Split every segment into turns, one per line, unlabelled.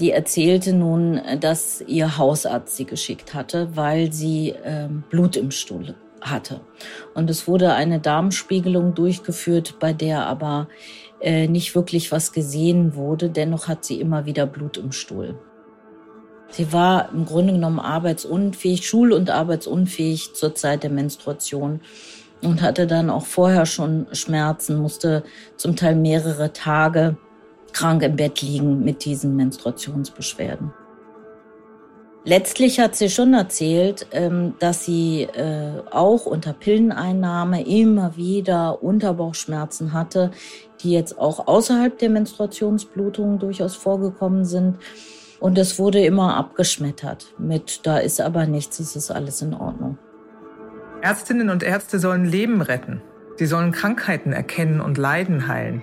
Die erzählte nun, dass ihr Hausarzt sie geschickt hatte, weil sie äh, Blut im Stuhl hatte. Und es wurde eine Darmspiegelung durchgeführt, bei der aber äh, nicht wirklich was gesehen wurde. Dennoch hat sie immer wieder Blut im Stuhl. Sie war im Grunde genommen arbeitsunfähig, schul- und arbeitsunfähig zur Zeit der Menstruation und hatte dann auch vorher schon Schmerzen, musste zum Teil mehrere Tage krank im Bett liegen mit diesen Menstruationsbeschwerden. Letztlich hat sie schon erzählt, ähm, dass sie äh, auch unter Pilleneinnahme immer wieder Unterbauchschmerzen hatte, die jetzt auch außerhalb der Menstruationsblutungen durchaus vorgekommen sind. Und es wurde immer abgeschmettert mit, da ist aber nichts, es ist alles in Ordnung.
Ärztinnen und Ärzte sollen Leben retten. Sie sollen Krankheiten erkennen und Leiden heilen.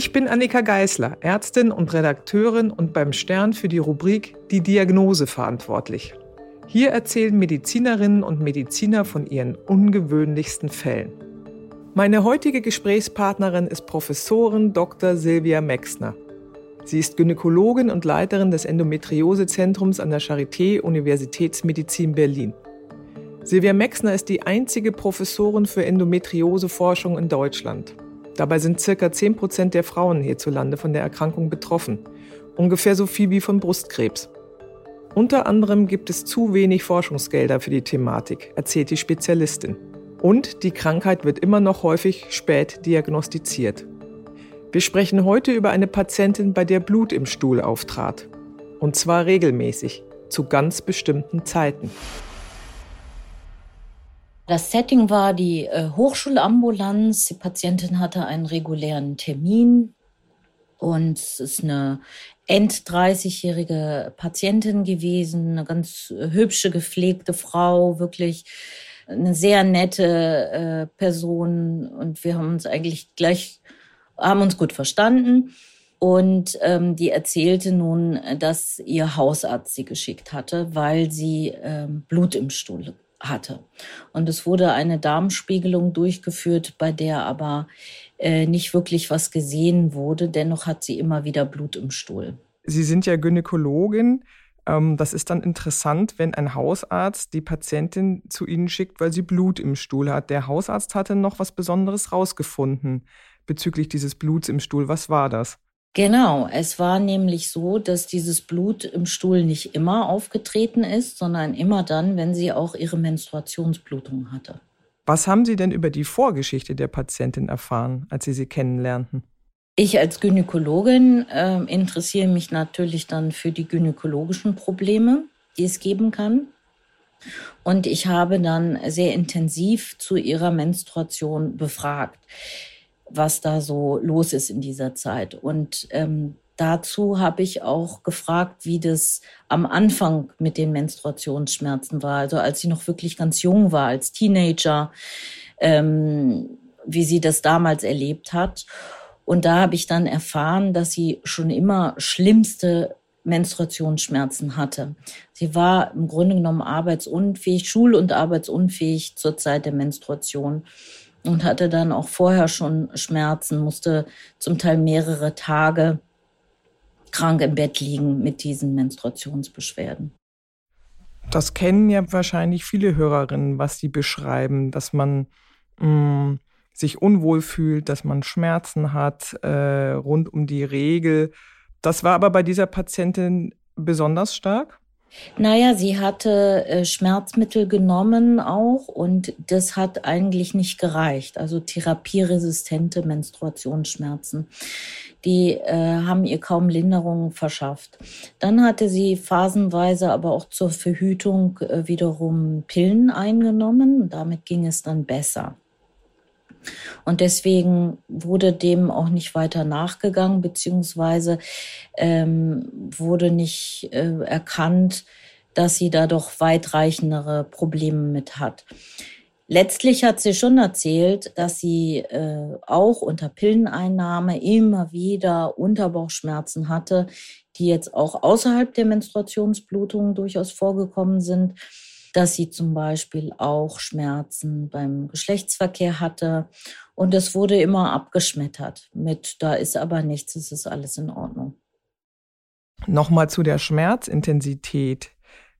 Ich bin Annika Geißler, Ärztin und Redakteurin und beim Stern für die Rubrik Die Diagnose verantwortlich. Hier erzählen Medizinerinnen und Mediziner von ihren ungewöhnlichsten Fällen. Meine heutige Gesprächspartnerin ist Professorin Dr. Silvia Mexner. Sie ist Gynäkologin und Leiterin des Endometriosezentrums an der Charité Universitätsmedizin Berlin. Silvia Mexner ist die einzige Professorin für Endometrioseforschung in Deutschland. Dabei sind circa 10 Prozent der Frauen hierzulande von der Erkrankung betroffen. Ungefähr so viel wie von Brustkrebs. Unter anderem gibt es zu wenig Forschungsgelder für die Thematik, erzählt die Spezialistin. Und die Krankheit wird immer noch häufig spät diagnostiziert. Wir sprechen heute über eine Patientin, bei der Blut im Stuhl auftrat. Und zwar regelmäßig, zu ganz bestimmten Zeiten.
Das Setting war die äh, Hochschulambulanz. Die Patientin hatte einen regulären Termin und es ist eine end 30-jährige Patientin gewesen, eine ganz hübsche, gepflegte Frau, wirklich eine sehr nette äh, Person und wir haben uns eigentlich gleich, haben uns gut verstanden. Und ähm, die erzählte nun, dass ihr Hausarzt sie geschickt hatte, weil sie ähm, Blut im Stuhl hatte. Und es wurde eine Darmspiegelung durchgeführt, bei der aber äh, nicht wirklich was gesehen wurde. Dennoch hat sie immer wieder Blut im Stuhl.
Sie sind ja Gynäkologin. Ähm, das ist dann interessant, wenn ein Hausarzt die Patientin zu Ihnen schickt, weil sie Blut im Stuhl hat. Der Hausarzt hatte noch was Besonderes rausgefunden bezüglich dieses Bluts im Stuhl. Was war das?
Genau, es war nämlich so, dass dieses Blut im Stuhl nicht immer aufgetreten ist, sondern immer dann, wenn sie auch ihre Menstruationsblutung hatte.
Was haben Sie denn über die Vorgeschichte der Patientin erfahren, als Sie sie kennenlernten?
Ich als Gynäkologin äh, interessiere mich natürlich dann für die gynäkologischen Probleme, die es geben kann. Und ich habe dann sehr intensiv zu ihrer Menstruation befragt was da so los ist in dieser Zeit. Und ähm, dazu habe ich auch gefragt, wie das am Anfang mit den Menstruationsschmerzen war. Also als sie noch wirklich ganz jung war, als Teenager, ähm, wie sie das damals erlebt hat. Und da habe ich dann erfahren, dass sie schon immer schlimmste Menstruationsschmerzen hatte. Sie war im Grunde genommen arbeitsunfähig, schul- und arbeitsunfähig zur Zeit der Menstruation und hatte dann auch vorher schon Schmerzen, musste zum Teil mehrere Tage krank im Bett liegen mit diesen Menstruationsbeschwerden.
Das kennen ja wahrscheinlich viele Hörerinnen, was sie beschreiben, dass man mh, mm, sich unwohl fühlt, dass man Schmerzen hat äh, rund um die Regel. Das war aber bei dieser Patientin besonders stark?
Naja, sie hatte äh, Schmerzmittel genommen auch und das hat eigentlich nicht gereicht. Also therapieresistente Menstruationsschmerzen. Die äh, haben ihr kaum Linderung verschafft. Dann hatte sie phasenweise aber auch zur Verhütung äh, wiederum Pillen eingenommen und damit ging es dann besser. Und deswegen wurde dem auch nicht weiter nachgegangen, beziehungsweise ähm, wurde nicht äh, erkannt, dass sie da doch weitreichendere Probleme mit hat. Letztlich hat sie schon erzählt, dass sie äh, auch unter Pilleneinnahme immer wieder Unterbauchschmerzen hatte, die jetzt auch außerhalb der Menstruationsblutungen durchaus vorgekommen sind, dass sie zum Beispiel auch Schmerzen beim Geschlechtsverkehr hatte und es wurde immer abgeschmettert mit, da ist aber nichts, es ist alles in Ordnung.
Nochmal zu der Schmerzintensität.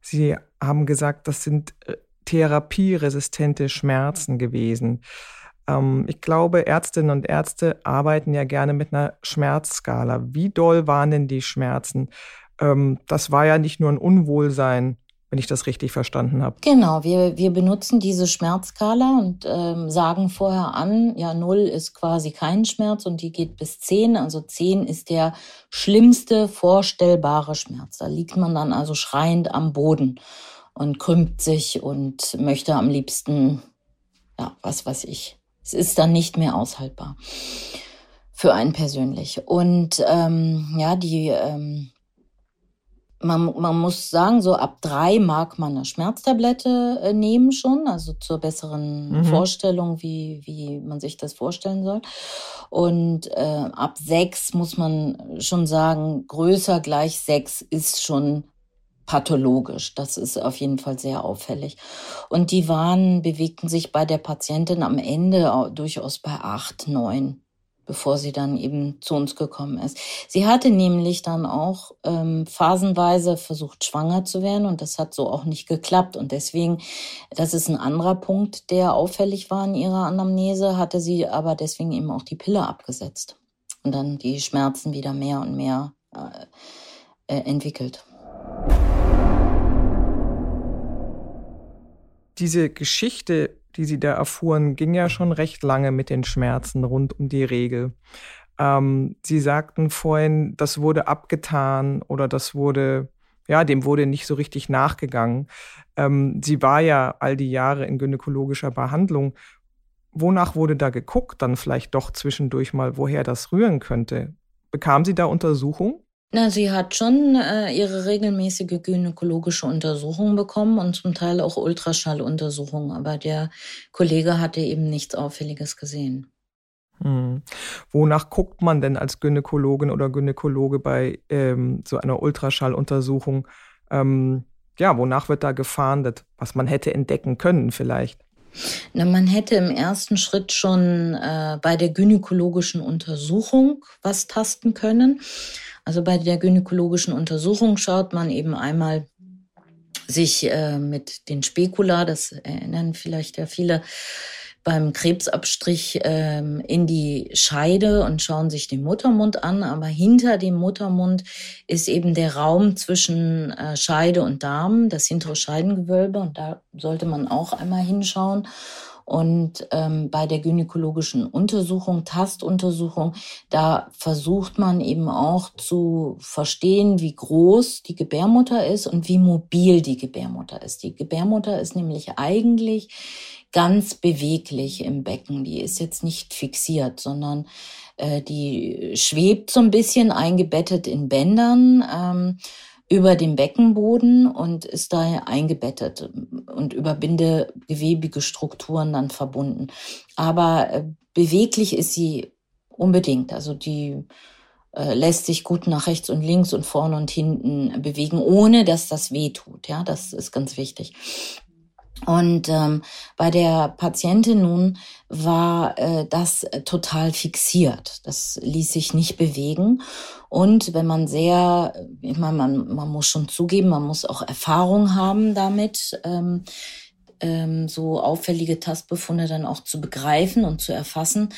Sie haben gesagt, das sind äh, therapieresistente Schmerzen gewesen. Ähm, ich glaube, Ärztinnen und Ärzte arbeiten ja gerne mit einer Schmerzskala. Wie doll waren denn die Schmerzen? Ähm, das war ja nicht nur ein Unwohlsein, wenn ich das richtig verstanden habe.
Genau, wir, wir benutzen diese Schmerzskala und ähm, sagen vorher an, ja, null ist quasi kein Schmerz und die geht bis zehn. Also zehn ist der schlimmste vorstellbare Schmerz. Da liegt man dann also schreiend am Boden und krümmt sich und möchte am liebsten, ja, was weiß ich. Es ist dann nicht mehr aushaltbar für einen persönlich. Und ähm, ja, die ähm, man, man muss sagen, so ab drei mag man eine Schmerztablette äh, nehmen schon, also zur besseren mhm. Vorstellung, wie, wie man sich das vorstellen soll. Und äh, ab sechs muss man schon sagen, größer gleich sechs ist schon pathologisch. Das ist auf jeden Fall sehr auffällig. Und die waren, bewegten sich bei der Patientin am Ende durchaus bei acht, neun bevor sie dann eben zu uns gekommen ist. Sie hatte nämlich dann auch ähm, phasenweise versucht, schwanger zu werden und das hat so auch nicht geklappt. Und deswegen, das ist ein anderer Punkt, der auffällig war in ihrer Anamnese, hatte sie aber deswegen eben auch die Pille abgesetzt und dann die Schmerzen wieder mehr und mehr äh, äh entwickelt.
Diese Geschichte die sie da erfuhren, ging ja schon recht lange mit den Schmerzen rund um die Regel. Ähm, sie sagten vorhin, das wurde abgetan oder das wurde, ja, dem wurde nicht so richtig nachgegangen. Ähm, sie war ja all die Jahre in gynäkologischer Behandlung. Wonach wurde da geguckt, dann vielleicht doch zwischendurch mal, woher das rühren könnte? Bekam sie da Untersuchung?
Na, sie hat schon äh, ihre regelmäßige gynäkologische Untersuchung bekommen und zum Teil auch Ultraschalluntersuchungen, aber der Kollege hatte eben nichts Auffälliges gesehen.
Hm. Wonach guckt man denn als Gynäkologin oder Gynäkologe bei ähm, so einer Ultraschalluntersuchung? Ähm, ja, wonach wird da gefahndet? Was man hätte entdecken können vielleicht?
Na, man hätte im ersten Schritt schon äh, bei der gynäkologischen Untersuchung was tasten können. Also bei der gynäkologischen Untersuchung schaut man eben einmal sich äh, mit den Spekula, das erinnern vielleicht ja viele, beim Krebsabstrich ähm, in die Scheide und schauen sich den Muttermund an. Aber hinter dem Muttermund ist eben der Raum zwischen äh, Scheide und Darm, das hintere Scheidengewölbe. Und da sollte man auch einmal hinschauen. Und ähm, bei der gynäkologischen Untersuchung, Tastuntersuchung, da versucht man eben auch zu verstehen, wie groß die Gebärmutter ist und wie mobil die Gebärmutter ist. Die Gebärmutter ist nämlich eigentlich ganz beweglich im Becken. Die ist jetzt nicht fixiert, sondern äh, die schwebt so ein bisschen eingebettet in Bändern. Ähm, über dem Beckenboden und ist daher eingebettet und über bindegewebige Strukturen dann verbunden. Aber äh, beweglich ist sie unbedingt. Also die äh, lässt sich gut nach rechts und links und vorne und hinten bewegen, ohne dass das weh tut. Ja, das ist ganz wichtig. Und ähm, bei der Patientin nun war äh, das total fixiert. Das ließ sich nicht bewegen. Und wenn man sehr, ich meine, man, man muss schon zugeben, man muss auch Erfahrung haben damit, ähm, ähm, so auffällige Tastbefunde dann auch zu begreifen und zu erfassen.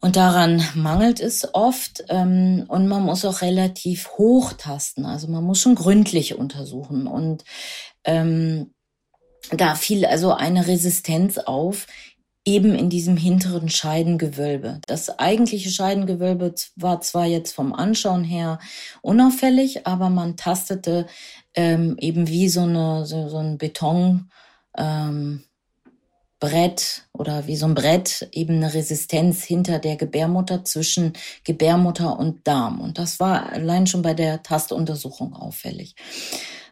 Und daran mangelt es oft. Ähm, und man muss auch relativ hoch tasten. Also man muss schon gründlich untersuchen. Und ähm, da fiel also eine Resistenz auf, eben in diesem hinteren Scheidengewölbe. Das eigentliche Scheidengewölbe war zwar jetzt vom Anschauen her unauffällig, aber man tastete ähm, eben wie so, eine, so, so ein Beton. Ähm, oder wie so ein Brett eben eine Resistenz hinter der Gebärmutter zwischen Gebärmutter und Darm. Und das war allein schon bei der Tastuntersuchung auffällig.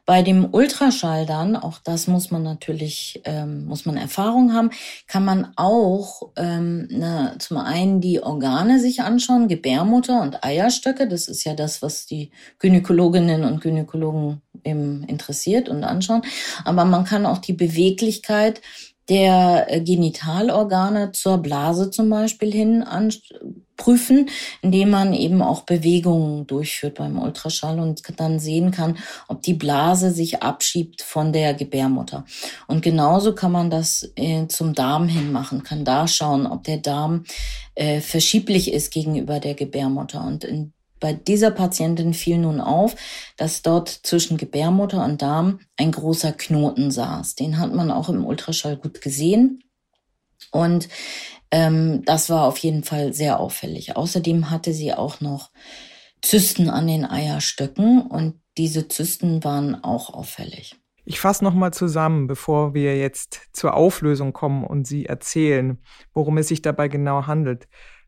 Bei dem Ultraschall dann, auch das muss man natürlich, ähm, muss man Erfahrung haben, kann man auch ähm, ne, zum einen die Organe sich anschauen, Gebärmutter und Eierstöcke. Das ist ja das, was die Gynäkologinnen und Gynäkologen eben interessiert und anschauen. Aber man kann auch die Beweglichkeit der äh, Genitalorgane zur Blase zum Beispiel hin prüfen, indem man eben auch Bewegungen durchführt beim Ultraschall und dann sehen kann, ob die Blase sich abschiebt von der Gebärmutter. Und genauso kann man das äh, zum Darm hin machen, kann da schauen, ob der Darm äh, verschieblich ist gegenüber der Gebärmutter. Und in bei dieser Patientin fiel nun auf, dass dort zwischen Gebärmutter und Darm ein großer Knoten saß. Den hat man auch im Ultraschall gut gesehen. Und ähm, das war auf jeden Fall sehr auffällig. Außerdem hatte sie auch noch Zysten an den Eierstöcken und diese Zysten waren auch auffällig.
Ich fasse nochmal zusammen, bevor wir jetzt zur Auflösung kommen und Sie erzählen, worum es sich dabei genau handelt.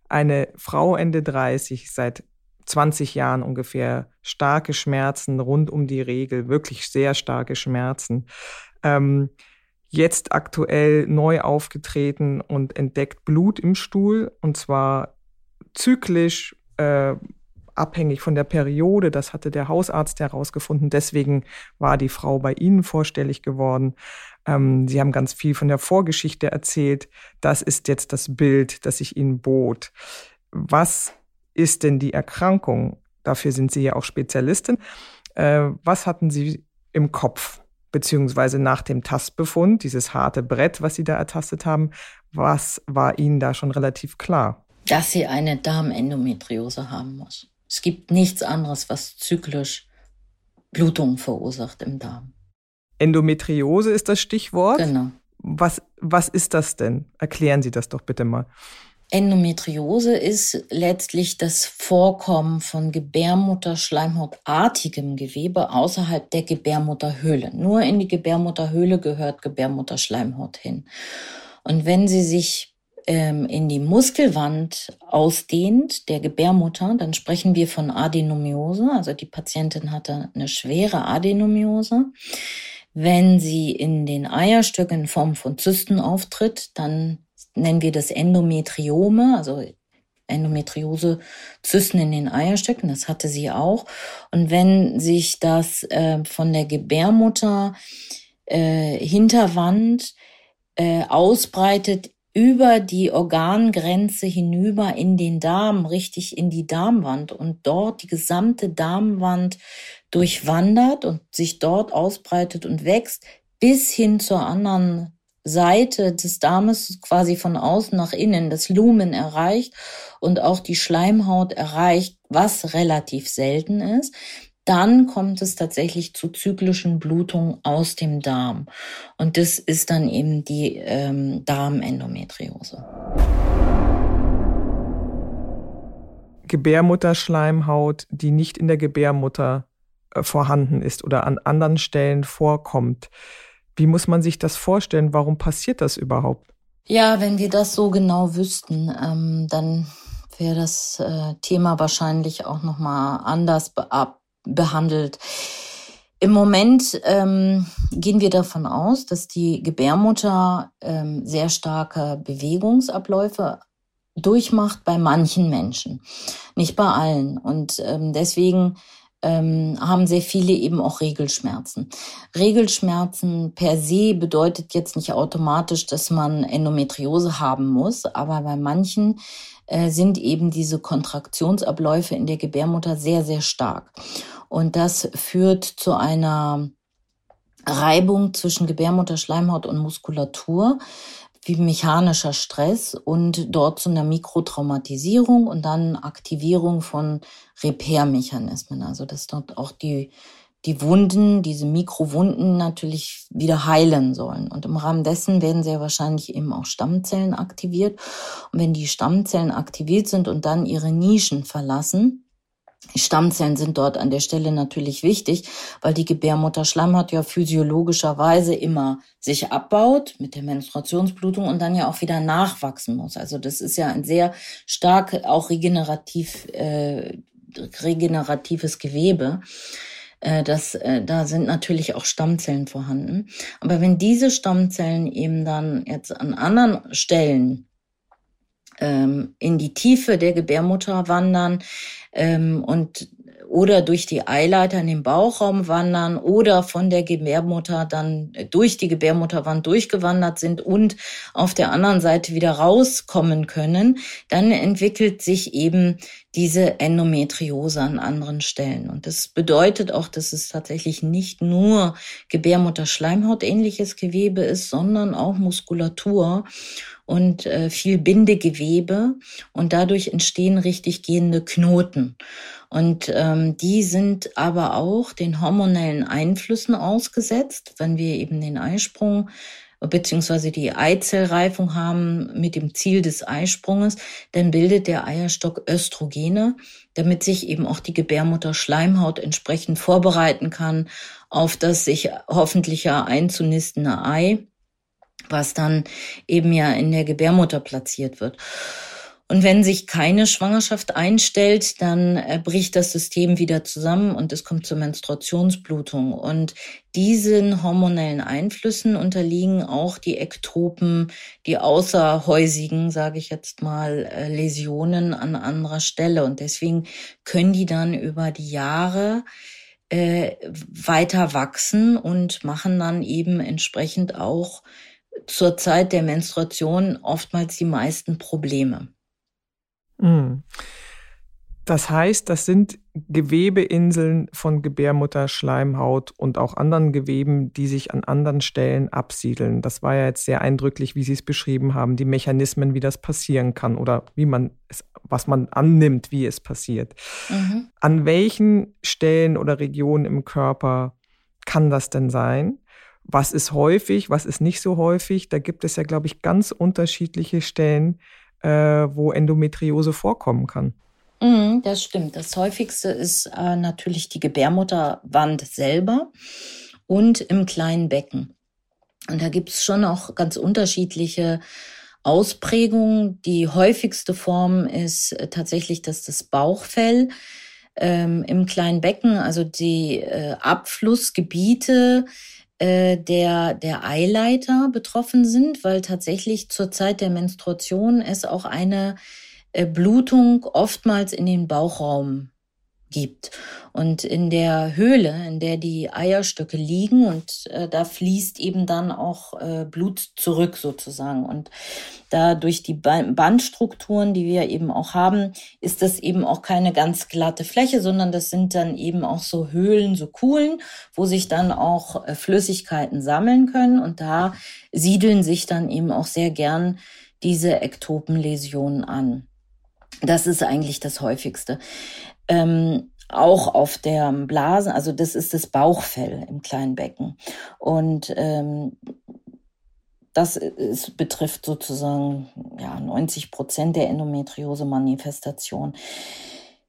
Eine Frau Ende 30, seit 20 Jahren ungefähr starke Schmerzen rund um die Regel, wirklich sehr starke Schmerzen. Ähm, jetzt aktuell neu aufgetreten und entdeckt Blut im Stuhl und zwar zyklisch äh, abhängig von der Periode. Das hatte der Hausarzt herausgefunden. Deswegen war die Frau bei Ihnen vorstellig geworden. Ähm, Sie haben ganz viel von der Vorgeschichte erzählt. Das ist jetzt das Bild, das ich Ihnen bot. Was ist denn die Erkrankung? Dafür sind Sie ja auch Spezialistin. Äh, was hatten Sie im Kopf? Beziehungsweise nach dem Tastbefund, dieses harte Brett, was Sie da ertastet haben, was war Ihnen da schon relativ klar?
Dass sie eine Darmendometriose haben muss. Es gibt nichts anderes, was zyklisch Blutungen verursacht im Darm.
Endometriose ist das Stichwort.
Genau.
Was, was ist das denn? Erklären Sie das doch bitte mal.
Endometriose ist letztlich das Vorkommen von Gebärmutterschleimhautartigem Gewebe außerhalb der Gebärmutterhöhle. Nur in die Gebärmutterhöhle gehört Gebärmutterschleimhaut hin. Und wenn sie sich ähm, in die Muskelwand ausdehnt der Gebärmutter, dann sprechen wir von Adenomiose. Also die Patientin hatte eine schwere Adenomiose. Wenn sie in den Eierstöcken in Form von Zysten auftritt, dann nennen wir das Endometriome, also Endometriose, Zysten in den Eierstöcken, das hatte sie auch. Und wenn sich das äh, von der Gebärmutter äh, Hinterwand äh, ausbreitet über die Organgrenze hinüber in den Darm, richtig in die Darmwand und dort die gesamte Darmwand durchwandert und sich dort ausbreitet und wächst bis hin zur anderen Seite des Darmes quasi von außen nach innen das Lumen erreicht und auch die Schleimhaut erreicht, was relativ selten ist, dann kommt es tatsächlich zu zyklischen Blutungen aus dem Darm. Und das ist dann eben die ähm, Darmendometriose.
Gebärmutterschleimhaut, die nicht in der Gebärmutter äh, vorhanden ist oder an anderen Stellen vorkommt. Wie muss man sich das vorstellen? Warum passiert das überhaupt?
Ja, wenn wir das so genau wüssten, ähm, dann wäre das äh, Thema wahrscheinlich auch noch mal anders be behandelt. Im Moment ähm, gehen wir davon aus, dass die Gebärmutter ähm, sehr starke Bewegungsabläufe durchmacht bei manchen Menschen, nicht bei allen. Und ähm, deswegen ähm, haben sehr viele eben auch Regelschmerzen. Regelschmerzen per se bedeutet jetzt nicht automatisch, dass man Endometriose haben muss, aber bei manchen äh, sind eben diese Kontraktionsabläufe in der Gebärmutter sehr, sehr stark. Und das führt zu einer Reibung zwischen Gebärmutterschleimhaut und Muskulatur, wie mechanischer Stress und dort zu einer Mikrotraumatisierung und dann Aktivierung von Repair-Mechanismen. Also dass dort auch die, die Wunden, diese Mikrowunden natürlich wieder heilen sollen. Und im Rahmen dessen werden sehr wahrscheinlich eben auch Stammzellen aktiviert. Und wenn die Stammzellen aktiviert sind und dann ihre Nischen verlassen, Stammzellen sind dort an der Stelle natürlich wichtig, weil die Gebärmutterschleimhaut ja physiologischerweise immer sich abbaut mit der Menstruationsblutung und dann ja auch wieder nachwachsen muss. Also das ist ja ein sehr stark auch regenerativ äh, regeneratives Gewebe. Äh, das, äh, da sind natürlich auch Stammzellen vorhanden. Aber wenn diese Stammzellen eben dann jetzt an anderen Stellen ähm, in die Tiefe der Gebärmutter wandern ähm, und oder durch die Eileiter in den Bauchraum wandern oder von der Gebärmutter dann durch die Gebärmutterwand durchgewandert sind und auf der anderen Seite wieder rauskommen können, dann entwickelt sich eben diese Endometriose an anderen Stellen. Und das bedeutet auch, dass es tatsächlich nicht nur Gebärmutterschleimhaut ähnliches Gewebe ist, sondern auch Muskulatur und äh, viel Bindegewebe und dadurch entstehen richtig gehende Knoten. Und ähm, die sind aber auch den hormonellen Einflüssen ausgesetzt, wenn wir eben den Eisprung beziehungsweise die Eizellreifung haben mit dem Ziel des Eisprunges, dann bildet der Eierstock Östrogene, damit sich eben auch die Gebärmutter Schleimhaut entsprechend vorbereiten kann auf das sich hoffentlich einzunistende Ei was dann eben ja in der Gebärmutter platziert wird. Und wenn sich keine Schwangerschaft einstellt, dann äh, bricht das System wieder zusammen und es kommt zur Menstruationsblutung. Und diesen hormonellen Einflüssen unterliegen auch die Ektopen, die außerhäusigen, sage ich jetzt mal, äh, Läsionen an anderer Stelle. Und deswegen können die dann über die Jahre äh, weiter wachsen und machen dann eben entsprechend auch zur Zeit der Menstruation oftmals die meisten Probleme.
Hm. Das heißt, das sind Gewebeinseln von Gebärmutter, Schleimhaut und auch anderen Geweben, die sich an anderen Stellen absiedeln. Das war ja jetzt sehr eindrücklich, wie Sie es beschrieben haben, die Mechanismen, wie das passieren kann oder wie man es, was man annimmt, wie es passiert. Mhm. An welchen Stellen oder Regionen im Körper kann das denn sein? Was ist häufig, was ist nicht so häufig. Da gibt es ja, glaube ich, ganz unterschiedliche Stellen, äh, wo Endometriose vorkommen kann.
Mhm, das stimmt. Das häufigste ist äh, natürlich die Gebärmutterwand selber und im kleinen Becken. Und da gibt es schon auch ganz unterschiedliche Ausprägungen. Die häufigste Form ist äh, tatsächlich, dass das Bauchfell ähm, im kleinen Becken, also die äh, Abflussgebiete äh, der, der Eileiter betroffen sind, weil tatsächlich zur Zeit der Menstruation es auch eine äh, Blutung oftmals in den Bauchraum gibt. Und in der Höhle, in der die Eierstöcke liegen, und äh, da fließt eben dann auch äh, Blut zurück sozusagen. Und da durch die Bandstrukturen, die wir eben auch haben, ist das eben auch keine ganz glatte Fläche, sondern das sind dann eben auch so Höhlen, so Kuhlen, wo sich dann auch äh, Flüssigkeiten sammeln können. Und da siedeln sich dann eben auch sehr gern diese Ektopenläsionen an. Das ist eigentlich das häufigste ähm, auch auf der Blase, also das ist das Bauchfell im kleinen Becken. Und ähm, das ist, betrifft sozusagen ja, 90 Prozent der Endometriose-Manifestation.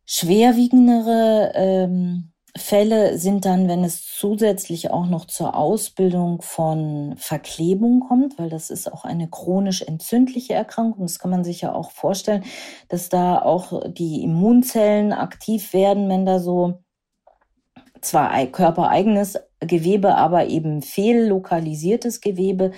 Schwerwiegendere ähm, Fälle sind dann, wenn es zusätzlich auch noch zur Ausbildung von Verklebung kommt, weil das ist auch eine chronisch entzündliche Erkrankung. Das kann man sich ja auch vorstellen, dass da auch die Immunzellen aktiv werden, wenn da so zwar körpereigenes Gewebe, aber eben fehllokalisiertes Gewebe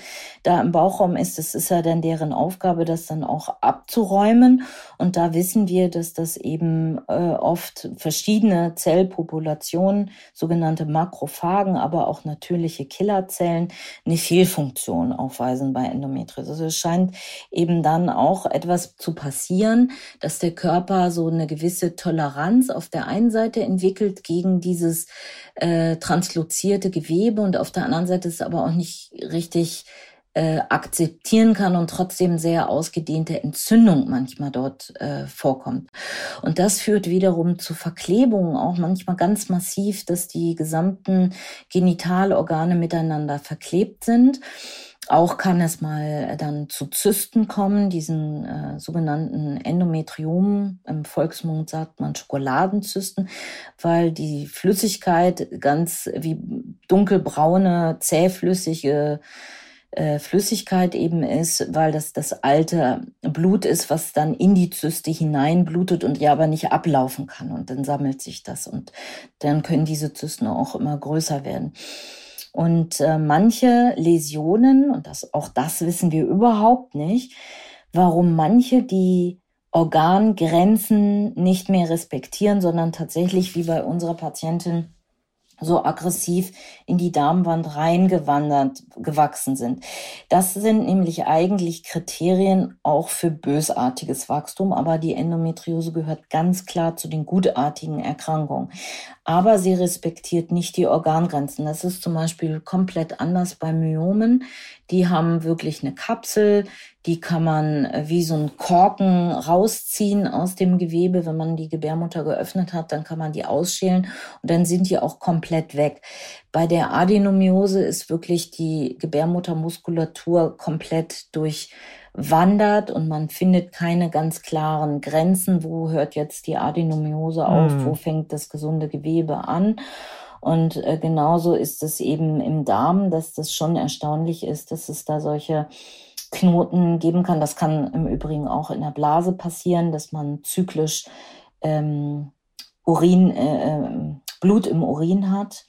da im Bauchraum ist. Das ist ja dann deren Aufgabe, das dann auch abzuräumen. Und da wissen wir, dass das eben äh, oft verschiedene Zellpopulationen, sogenannte Makrophagen, aber auch natürliche Killerzellen, eine Fehlfunktion aufweisen bei Endometriose. Also es scheint eben dann auch etwas zu passieren, dass der Körper so eine gewisse Toleranz auf der einen Seite entwickelt gegen dieses äh, translozierte Gewebe und auf der anderen Seite ist aber auch nicht richtig äh, akzeptieren kann und trotzdem sehr ausgedehnte Entzündung manchmal dort äh, vorkommt. Und das führt wiederum zu Verklebungen, auch manchmal ganz massiv, dass die gesamten Genitalorgane miteinander verklebt sind. Auch kann es mal dann zu Zysten kommen, diesen äh, sogenannten Endometriomen. Im Volksmund sagt man Schokoladenzysten, weil die Flüssigkeit ganz wie dunkelbraune, zähflüssige äh, Flüssigkeit eben ist, weil das das alte Blut ist, was dann in die Zyste hineinblutet und ja aber nicht ablaufen kann. Und dann sammelt sich das und dann können diese Zysten auch immer größer werden. Und äh, manche Läsionen, und das, auch das wissen wir überhaupt nicht, warum manche die Organgrenzen nicht mehr respektieren, sondern tatsächlich wie bei unserer Patientin so aggressiv in die Darmwand reingewandert, gewachsen sind. Das sind nämlich eigentlich Kriterien auch für bösartiges Wachstum, aber die Endometriose gehört ganz klar zu den gutartigen Erkrankungen. Aber sie respektiert nicht die Organgrenzen. Das ist zum Beispiel komplett anders bei Myomen. Die haben wirklich eine Kapsel, die kann man äh, wie so ein Korken rausziehen aus dem Gewebe. Wenn man die Gebärmutter geöffnet hat, dann kann man die ausschälen und dann sind die auch komplett weg. Bei der Adenomiose ist wirklich die Gebärmuttermuskulatur komplett durchwandert und man findet keine ganz klaren Grenzen. Wo hört jetzt die Adenomiose auf? Mhm. Wo fängt das gesunde Gewebe an? Und äh, genauso ist es eben im Darm, dass das schon erstaunlich ist, dass es da solche Knoten geben kann. Das kann im Übrigen auch in der Blase passieren, dass man zyklisch ähm, Urin, äh, ähm, Blut im Urin hat,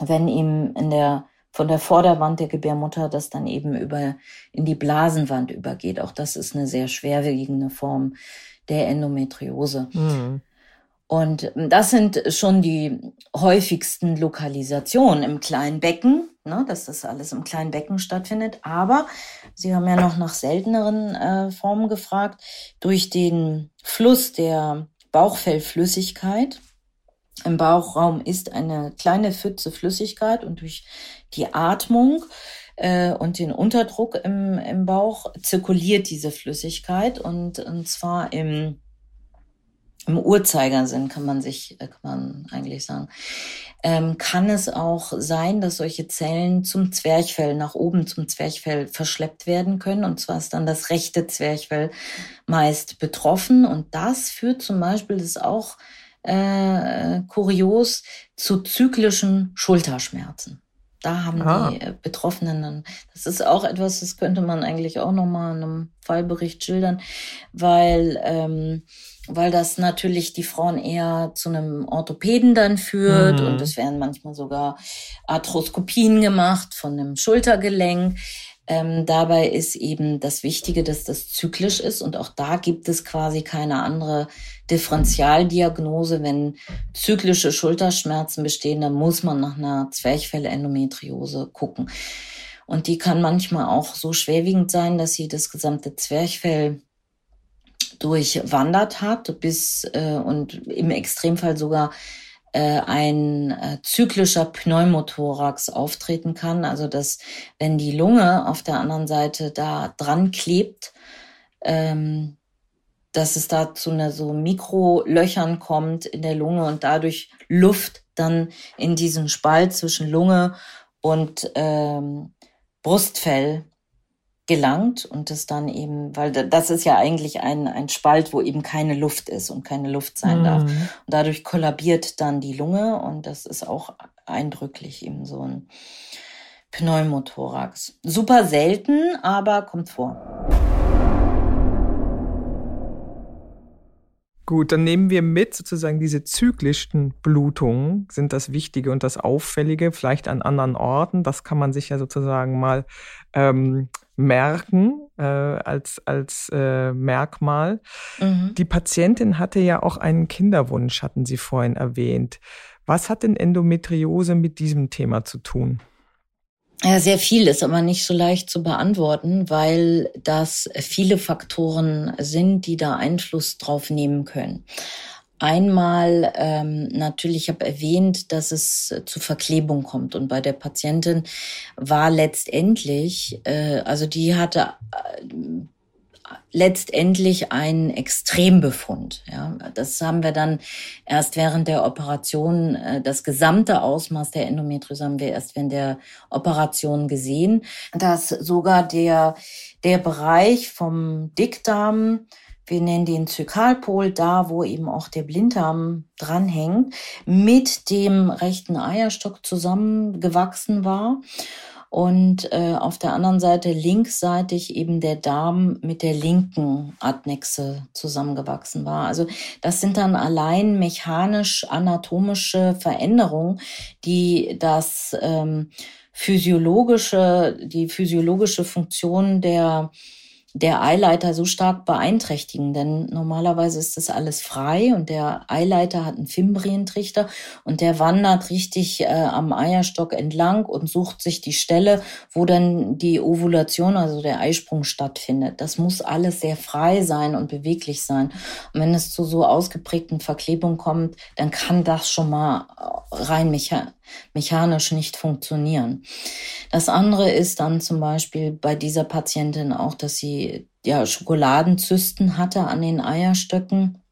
wenn ihm in der von der Vorderwand der Gebärmutter das dann eben über in die Blasenwand übergeht. Auch das ist eine sehr schwerwiegende Form der Endometriose. Mhm. Und das sind schon die häufigsten Lokalisationen im kleinen Becken, ne, dass das alles im kleinen Becken stattfindet. Aber Sie haben ja noch nach selteneren äh, Formen gefragt. Durch den Fluss der Bauchfellflüssigkeit im Bauchraum ist eine kleine Pfütze Flüssigkeit und durch die Atmung äh, und den Unterdruck im, im Bauch zirkuliert diese Flüssigkeit und, und zwar im im Uhrzeigersinn kann man sich, äh, kann man eigentlich sagen, ähm, kann es auch sein, dass solche Zellen zum Zwerchfell nach oben zum Zwerchfell verschleppt werden können. Und zwar ist dann das rechte Zwerchfell meist betroffen. Und das führt zum Beispiel, das ist auch äh, kurios, zu zyklischen Schulterschmerzen. Da haben ah. die äh, Betroffenen dann, das ist auch etwas, das könnte man eigentlich auch nochmal in einem Fallbericht schildern, weil ähm, weil das natürlich die Frauen eher zu einem Orthopäden dann führt mhm. und es werden manchmal sogar Arthroskopien gemacht von einem Schultergelenk. Ähm, dabei ist eben das Wichtige, dass das zyklisch ist und auch da gibt es quasi keine andere Differentialdiagnose. Wenn zyklische Schulterschmerzen bestehen, dann muss man nach einer Zwerchfellendometriose gucken. Und die kann manchmal auch so schwerwiegend sein, dass sie das gesamte Zwerchfell durchwandert hat bis äh, und im Extremfall sogar ein äh, zyklischer Pneumothorax auftreten kann. Also dass wenn die Lunge auf der anderen Seite da dran klebt, ähm, dass es da zu einer so Mikrolöchern kommt in der Lunge und dadurch Luft dann in diesen Spalt zwischen Lunge und ähm, Brustfell gelangt und das dann eben, weil das ist ja eigentlich ein, ein Spalt, wo eben keine Luft ist und keine Luft sein mhm. darf. Und dadurch kollabiert dann die Lunge und das ist auch eindrücklich eben so ein Pneumothorax. Super selten, aber kommt vor.
Gut, dann nehmen wir mit sozusagen diese zyklischen Blutungen sind das Wichtige und das Auffällige, vielleicht an anderen Orten. Das kann man sich ja sozusagen mal ähm, merken äh, als, als äh, Merkmal. Mhm. Die Patientin hatte ja auch einen Kinderwunsch, hatten Sie vorhin erwähnt. Was hat denn Endometriose mit diesem Thema zu tun?
Ja, sehr viel ist aber nicht so leicht zu beantworten, weil das viele Faktoren sind, die da Einfluss drauf nehmen können. Einmal ähm, natürlich, ich habe erwähnt, dass es zu Verklebung kommt und bei der Patientin war letztendlich, äh, also die hatte äh, letztendlich ein Extrembefund. Ja, das haben wir dann erst während der Operation, äh, das gesamte Ausmaß der Endometriose haben wir erst während der Operation gesehen, dass sogar der, der Bereich vom Dickdarm, wir nennen den Zykalpol, da wo eben auch der Blinddarm dranhängt, mit dem rechten Eierstock zusammengewachsen war und äh, auf der anderen Seite linksseitig eben der Darm mit der linken Adnexe zusammengewachsen war. Also das sind dann allein mechanisch-anatomische Veränderungen, die das ähm, physiologische, die physiologische Funktion der der Eileiter so stark beeinträchtigen, denn normalerweise ist das alles frei und der Eileiter hat einen Fimbrientrichter und der wandert richtig äh, am Eierstock entlang und sucht sich die Stelle, wo dann die Ovulation, also der Eisprung stattfindet. Das muss alles sehr frei sein und beweglich sein. Und wenn es zu so ausgeprägten Verklebungen kommt, dann kann das schon mal rein mecha mechanisch nicht funktionieren. Das andere ist dann zum Beispiel bei dieser Patientin auch, dass sie ja Schokoladenzysten hatte an den Eierstöcken.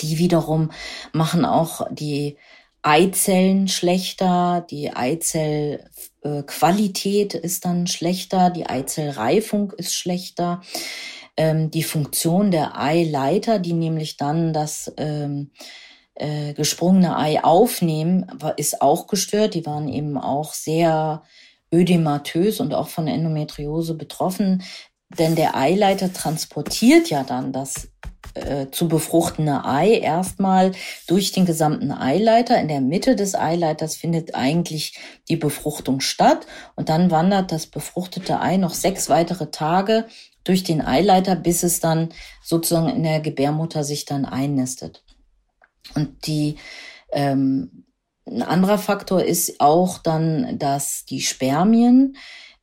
Die wiederum machen auch die Eizellen schlechter, die Eizellqualität ist dann schlechter, die Eizellreifung ist schlechter, ähm, die Funktion der Eileiter, die nämlich dann das ähm, äh, gesprungene Ei aufnehmen, ist auch gestört. Die waren eben auch sehr ödematös und auch von Endometriose betroffen. Denn der Eileiter transportiert ja dann das äh, zu befruchtende Ei erstmal durch den gesamten Eileiter. In der Mitte des Eileiters findet eigentlich die Befruchtung statt und dann wandert das befruchtete Ei noch sechs weitere Tage durch den Eileiter, bis es dann sozusagen in der Gebärmutter sich dann einnistet. Und die ähm, ein anderer Faktor ist auch dann, dass die Spermien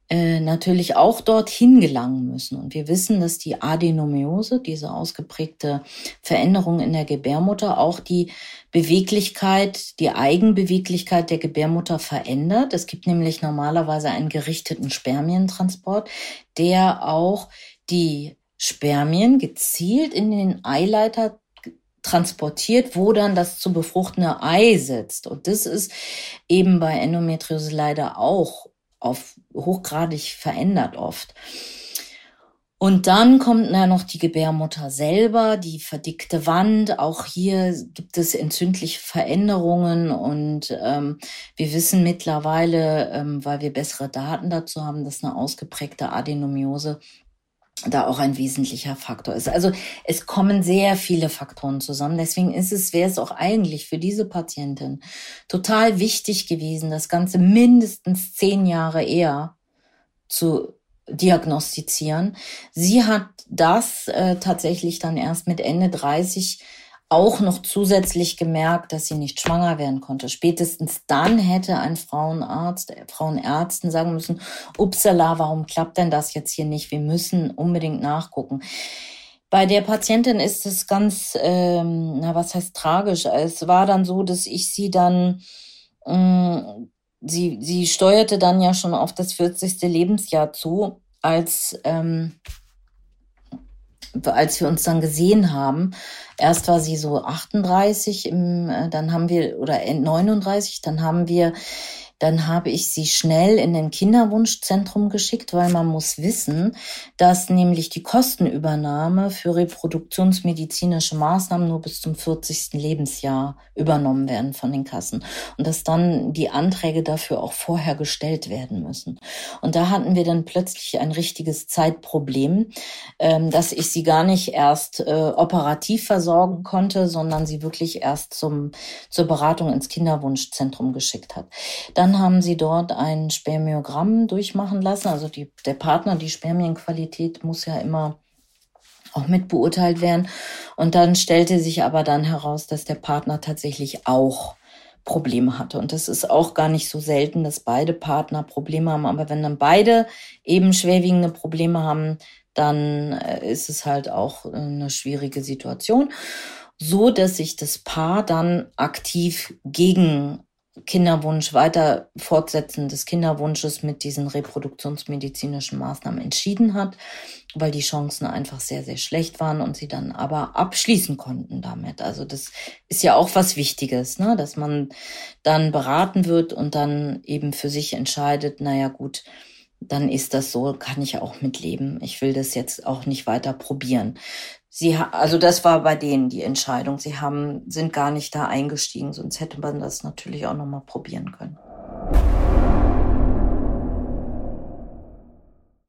äh, natürlich auch dorthin gelangen müssen. Und wir wissen, dass die Adenomiose, diese ausgeprägte Veränderung in der Gebärmutter, auch die Beweglichkeit, die Eigenbeweglichkeit der Gebärmutter verändert. Es gibt nämlich normalerweise einen gerichteten Spermientransport, der auch die Spermien gezielt in den Eileiter transportiert, wo dann das zu befruchtende Ei sitzt. Und das ist eben bei Endometriose leider auch auf hochgradig verändert oft. Und dann kommt ja noch die Gebärmutter selber, die verdickte Wand. Auch hier gibt es entzündliche Veränderungen und ähm, wir wissen mittlerweile, ähm, weil wir bessere Daten dazu haben, dass eine ausgeprägte Adenomiose da auch ein wesentlicher Faktor ist. Also es kommen sehr viele Faktoren zusammen. Deswegen ist es, wäre es auch eigentlich für diese Patientin total wichtig gewesen, das Ganze mindestens zehn Jahre eher zu diagnostizieren. Sie hat das äh, tatsächlich dann erst mit Ende 30 auch noch zusätzlich gemerkt, dass sie nicht schwanger werden konnte. Spätestens dann hätte ein Frauenarzt, äh, Frauenärzten sagen müssen, upsala, warum klappt denn das jetzt hier nicht? Wir müssen unbedingt nachgucken. Bei der Patientin ist es ganz, ähm, na was heißt tragisch? Es war dann so, dass ich sie dann, ähm, sie, sie steuerte dann ja schon auf das 40. Lebensjahr zu, als ähm, als wir uns dann gesehen haben, erst war sie so 38, im, äh, dann haben wir, oder 39, dann haben wir dann habe ich sie schnell in den Kinderwunschzentrum geschickt, weil man muss wissen, dass nämlich die Kostenübernahme für reproduktionsmedizinische Maßnahmen nur bis zum 40. Lebensjahr übernommen werden von den Kassen und dass dann die Anträge dafür auch vorher gestellt werden müssen. Und da hatten wir dann plötzlich ein richtiges Zeitproblem, ähm, dass ich sie gar nicht erst äh, operativ versorgen konnte, sondern sie wirklich erst zum, zur Beratung ins Kinderwunschzentrum geschickt hat. Dann dann haben sie dort ein Spermiogramm durchmachen lassen. Also die, der Partner, die Spermienqualität muss ja immer auch mit beurteilt werden. Und dann stellte sich aber dann heraus, dass der Partner tatsächlich auch Probleme hatte. Und das ist auch gar nicht so selten, dass beide Partner Probleme haben. Aber wenn dann beide eben schwerwiegende Probleme haben, dann äh, ist es halt auch eine schwierige Situation. So dass sich das Paar dann aktiv gegen Kinderwunsch, weiter Fortsetzen des Kinderwunsches mit diesen reproduktionsmedizinischen Maßnahmen entschieden hat, weil die Chancen einfach sehr, sehr schlecht waren und sie dann aber abschließen konnten damit. Also das ist ja auch was Wichtiges, ne? dass man dann beraten wird und dann eben für sich entscheidet, naja gut, dann ist das so, kann ich auch mitleben. Ich will das jetzt auch nicht weiter probieren. Sie, also das war bei denen die Entscheidung. Sie haben, sind gar nicht da eingestiegen, sonst hätte man das natürlich auch nochmal probieren können.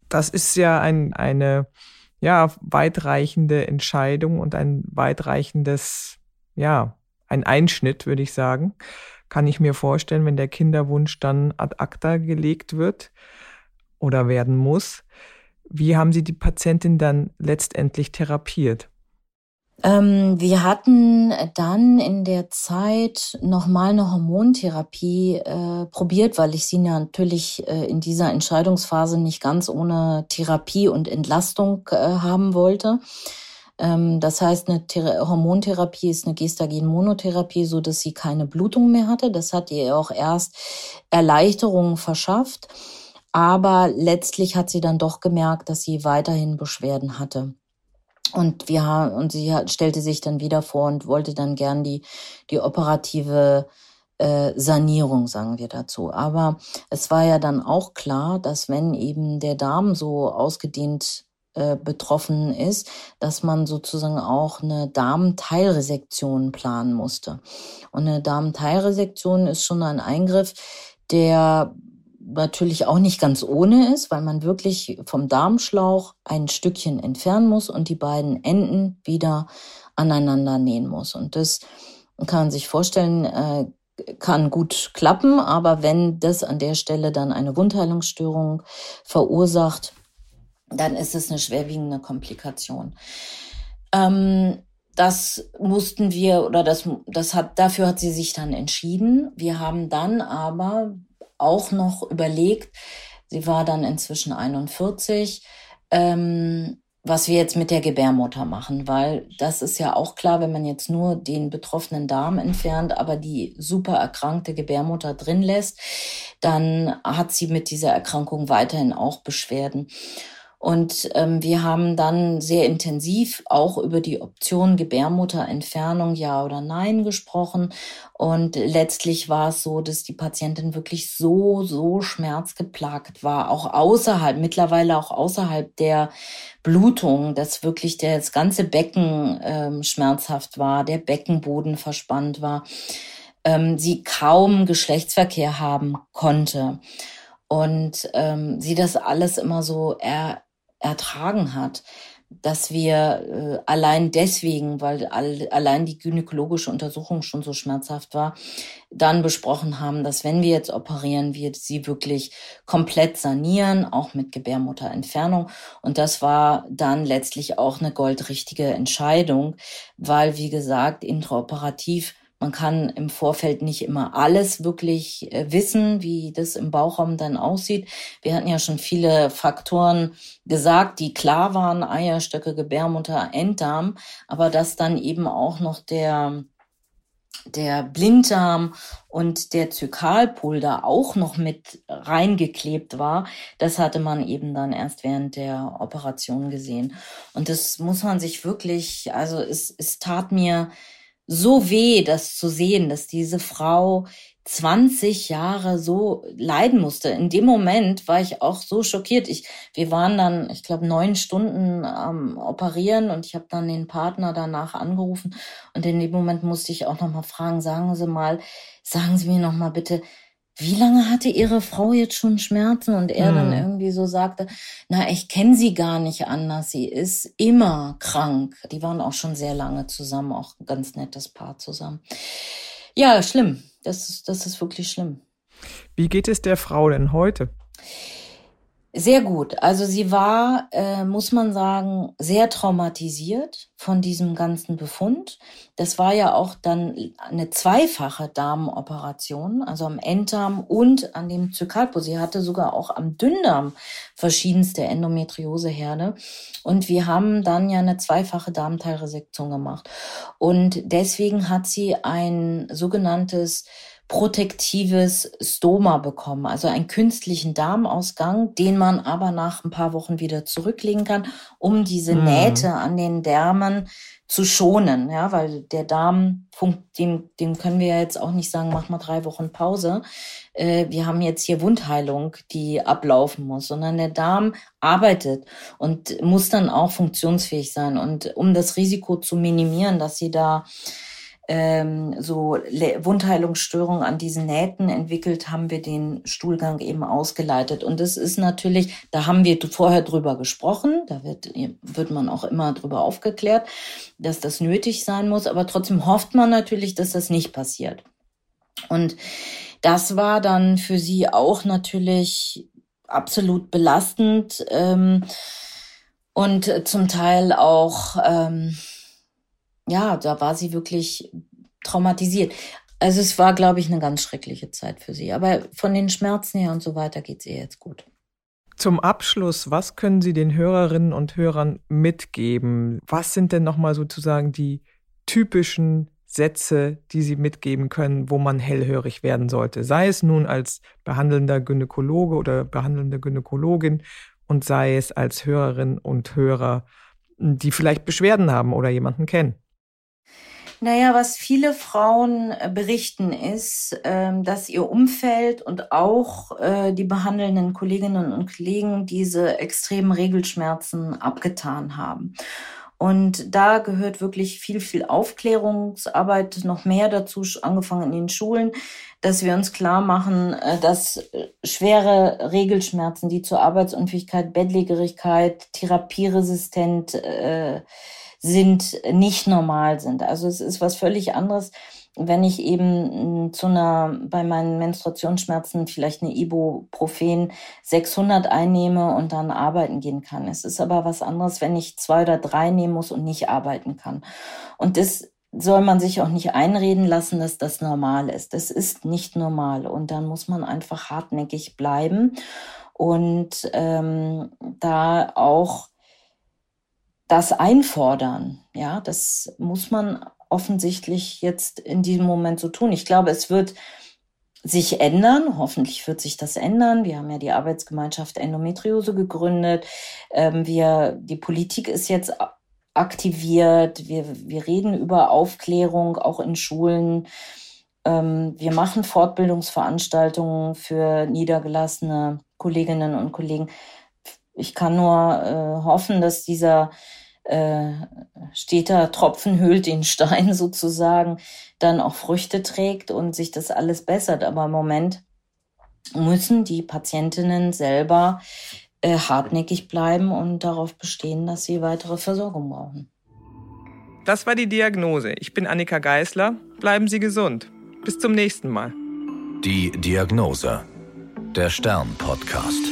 Das ist ja ein, eine ja, weitreichende Entscheidung und ein weitreichendes, ja, ein Einschnitt, würde ich sagen. Kann ich mir vorstellen, wenn der Kinderwunsch dann ad acta gelegt wird oder werden muss. Wie haben Sie die Patientin dann letztendlich therapiert?
Ähm, wir hatten dann in der Zeit nochmal eine Hormontherapie äh, probiert, weil ich sie natürlich äh, in dieser Entscheidungsphase nicht ganz ohne Therapie und Entlastung äh, haben wollte. Ähm, das heißt, eine Thera Hormontherapie ist eine Gestagen-Monotherapie, so dass sie keine Blutung mehr hatte. Das hat ihr auch erst Erleichterungen verschafft. Aber letztlich hat sie dann doch gemerkt, dass sie weiterhin Beschwerden hatte. Und wir und sie stellte sich dann wieder vor und wollte dann gern die die operative äh, Sanierung, sagen wir dazu. Aber es war ja dann auch klar, dass wenn eben der Darm so ausgedehnt äh, betroffen ist, dass man sozusagen auch eine Darmteilresektion planen musste. Und eine Darmteilresektion ist schon ein Eingriff, der natürlich auch nicht ganz ohne ist, weil man wirklich vom Darmschlauch ein Stückchen entfernen muss und die beiden Enden wieder aneinander nähen muss. Und das kann man sich vorstellen, äh, kann gut klappen, aber wenn das an der Stelle dann eine Wundheilungsstörung verursacht, dann ist es eine schwerwiegende Komplikation. Ähm, das mussten wir oder das, das hat, dafür hat sie sich dann entschieden. Wir haben dann aber auch noch überlegt, sie war dann inzwischen 41, ähm, was wir jetzt mit der Gebärmutter machen, weil das ist ja auch klar, wenn man jetzt nur den betroffenen Darm entfernt, aber die super erkrankte Gebärmutter drin lässt, dann hat sie mit dieser Erkrankung weiterhin auch Beschwerden. Und ähm, wir haben dann sehr intensiv auch über die Option Gebärmutterentfernung, ja oder nein gesprochen. Und letztlich war es so, dass die Patientin wirklich so, so schmerzgeplagt war, auch außerhalb, mittlerweile auch außerhalb der Blutung, dass wirklich das ganze Becken ähm, schmerzhaft war, der Beckenboden verspannt war, ähm, sie kaum Geschlechtsverkehr haben konnte und ähm, sie das alles immer so er, ertragen hat, dass wir äh, allein deswegen, weil all, allein die gynäkologische Untersuchung schon so schmerzhaft war, dann besprochen haben, dass wenn wir jetzt operieren, wir sie wirklich komplett sanieren, auch mit Gebärmutterentfernung. Und das war dann letztlich auch eine goldrichtige Entscheidung, weil, wie gesagt, intraoperativ man kann im Vorfeld nicht immer alles wirklich äh, wissen, wie das im Bauchraum dann aussieht. Wir hatten ja schon viele Faktoren gesagt, die klar waren, Eierstöcke, Gebärmutter, Enddarm, aber dass dann eben auch noch der der Blinddarm und der Zykalpol da auch noch mit reingeklebt war, das hatte man eben dann erst während der Operation gesehen. Und das muss man sich wirklich, also es, es tat mir so weh, das zu sehen, dass diese Frau 20 Jahre so leiden musste. In dem Moment war ich auch so schockiert. Ich, wir waren dann, ich glaube, neun Stunden am Operieren und ich habe dann den Partner danach angerufen und in dem Moment musste ich auch noch mal fragen, sagen Sie mal, sagen Sie mir noch mal bitte, wie lange hatte ihre Frau jetzt schon Schmerzen? Und er hm. dann irgendwie so sagte, na, ich kenne sie gar nicht anders. Sie ist immer krank. Die waren auch schon sehr lange zusammen, auch ein ganz nettes Paar zusammen. Ja, schlimm. Das ist, das ist wirklich schlimm.
Wie geht es der Frau denn heute?
Sehr gut. Also sie war, äh, muss man sagen, sehr traumatisiert von diesem ganzen Befund. Das war ja auch dann eine zweifache Darmoperation, also am Enddarm und an dem Zykalpo. Sie hatte sogar auch am Dünndarm verschiedenste Endometrioseherde. Und wir haben dann ja eine zweifache Darmteilresektion gemacht. Und deswegen hat sie ein sogenanntes protektives Stoma bekommen, also einen künstlichen Darmausgang, den man aber nach ein paar Wochen wieder zurücklegen kann, um diese mhm. Nähte an den Därmen zu schonen, ja, weil der Darm, dem, dem können wir ja jetzt auch nicht sagen, mach mal drei Wochen Pause. Äh, wir haben jetzt hier Wundheilung, die ablaufen muss, sondern der Darm arbeitet und muss dann auch funktionsfähig sein. Und um das Risiko zu minimieren, dass sie da ähm, so Wundheilungsstörungen an diesen Nähten entwickelt, haben wir den Stuhlgang eben ausgeleitet. Und das ist natürlich, da haben wir vorher drüber gesprochen, da wird, wird man auch immer drüber aufgeklärt, dass das nötig sein muss, aber trotzdem hofft man natürlich, dass das nicht passiert. Und das war dann für sie auch natürlich absolut belastend ähm, und zum Teil auch ähm, ja, da war sie wirklich traumatisiert. Also es war, glaube ich, eine ganz schreckliche Zeit für sie. Aber von den Schmerzen her und so weiter geht es ihr jetzt gut.
Zum Abschluss, was können Sie den Hörerinnen und Hörern mitgeben? Was sind denn nochmal sozusagen die typischen Sätze, die Sie mitgeben können, wo man hellhörig werden sollte? Sei es nun als behandelnder Gynäkologe oder behandelnde Gynäkologin und sei es als Hörerin und Hörer, die vielleicht Beschwerden haben oder jemanden kennen.
Naja, was viele Frauen äh, berichten, ist, ähm, dass ihr Umfeld und auch äh, die behandelnden Kolleginnen und Kollegen diese extremen Regelschmerzen abgetan haben. Und da gehört wirklich viel, viel Aufklärungsarbeit noch mehr dazu, angefangen in den Schulen, dass wir uns klar machen, äh, dass schwere Regelschmerzen, die zur Arbeitsunfähigkeit, Bettlägerigkeit, therapieresistent, äh, sind, nicht normal sind. Also es ist was völlig anderes, wenn ich eben mm, zu einer, bei meinen Menstruationsschmerzen vielleicht eine Ibuprofen 600 einnehme und dann arbeiten gehen kann. Es ist aber was anderes, wenn ich zwei oder drei nehmen muss und nicht arbeiten kann. Und das soll man sich auch nicht einreden lassen, dass das normal ist. Das ist nicht normal. Und dann muss man einfach hartnäckig bleiben und ähm, da auch das einfordern. Ja, das muss man offensichtlich jetzt in diesem Moment so tun. Ich glaube, es wird sich ändern. Hoffentlich wird sich das ändern. Wir haben ja die Arbeitsgemeinschaft Endometriose gegründet. Ähm, wir, die Politik ist jetzt aktiviert. Wir, wir reden über Aufklärung auch in Schulen. Ähm, wir machen Fortbildungsveranstaltungen für niedergelassene Kolleginnen und Kollegen. Ich kann nur äh, hoffen, dass dieser äh, steter Tropfen höhlt den Stein sozusagen, dann auch Früchte trägt und sich das alles bessert. Aber im Moment müssen die Patientinnen selber äh, hartnäckig bleiben und darauf bestehen, dass sie weitere Versorgung brauchen.
Das war die Diagnose. Ich bin Annika Geißler. Bleiben Sie gesund. Bis zum nächsten Mal.
Die Diagnose. Der Stern-Podcast.